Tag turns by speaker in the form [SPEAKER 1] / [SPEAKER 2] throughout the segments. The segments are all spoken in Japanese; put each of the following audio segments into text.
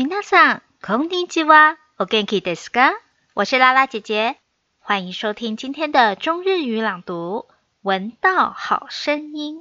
[SPEAKER 1] 皆さん、こんにちは。お元気ですか？我是拉拉姐姐，欢迎收听今天的中日语朗读。闻到好声音。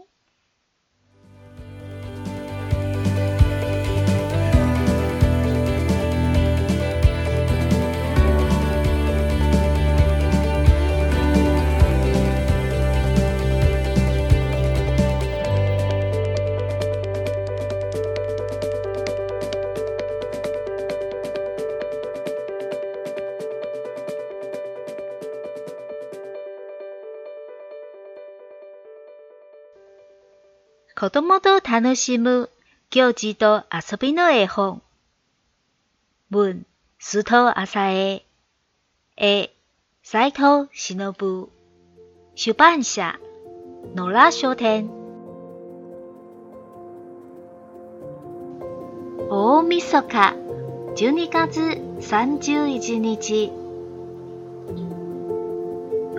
[SPEAKER 1] 子供と楽しむ行事と遊びの絵本。文、須藤浅江。絵、斉藤忍。出版社、野良書店。大晦日、12月31日。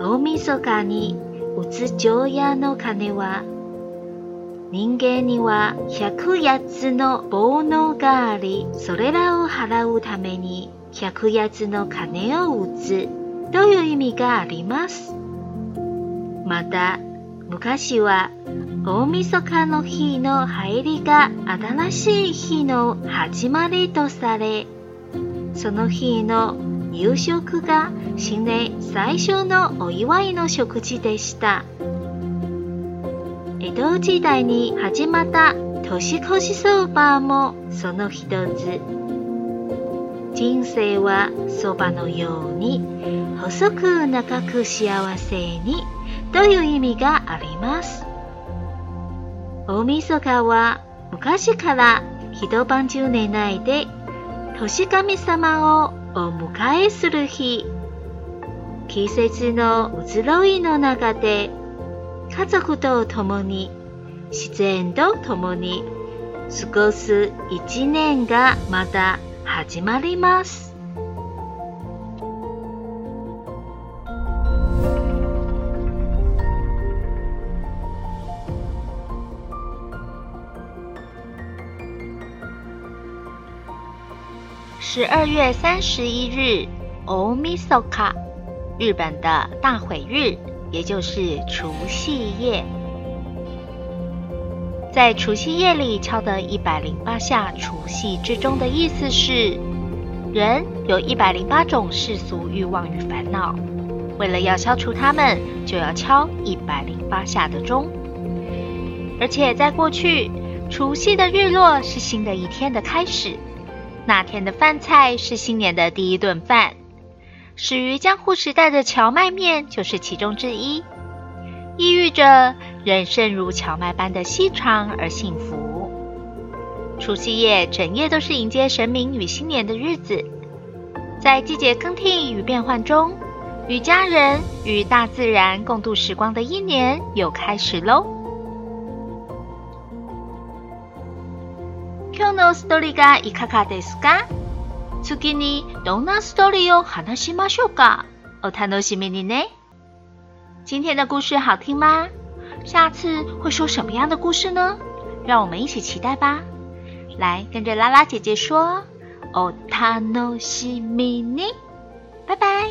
[SPEAKER 1] 大晦日に打つ除夜の鐘は、人間には108つの煩悩があり、それらを払うために108つの鐘を打つという意味があります。また、昔は大晦日の日の入りが新しい日の始まりとされ、その日の夕食が新年最初のお祝いの食事でした。江戸時代に始まった年越しそばもその一つ。人生はそばのように細く長く幸せにという意味があります。大晦日は昔から一晩中寝ないで年神様をお迎えする日。季節の移ろいの中で家族と共に自然と共に過ごす一年がまた始まります。十二月三十一日，大晦日，日本的大毁日。也就是除夕夜，在除夕夜里敲的一百零八下除夕之钟的意思是，人有一百零八种世俗欲望与烦恼，为了要消除它们，就要敲一百零八下的钟。而且在过去，除夕的日落是新的一天的开始，那天的饭菜是新年的第一顿饭。始于江户时代的荞麦面就是其中之一，意喻着人生如荞麦般的细长而幸福。除夕夜整夜都是迎接神明与新年的日子，在季节更替与变换中，与家人与大自然共度时光的一年又开始喽。今日のストーリーがいかがですか？ 次にどんなストーリーを話しましょうか？お楽しみにね。今天的故事好听吗？下次会说什么样的故事呢？让我们一起期待吧。来，跟着拉拉姐姐说，お楽しみに。拜拜。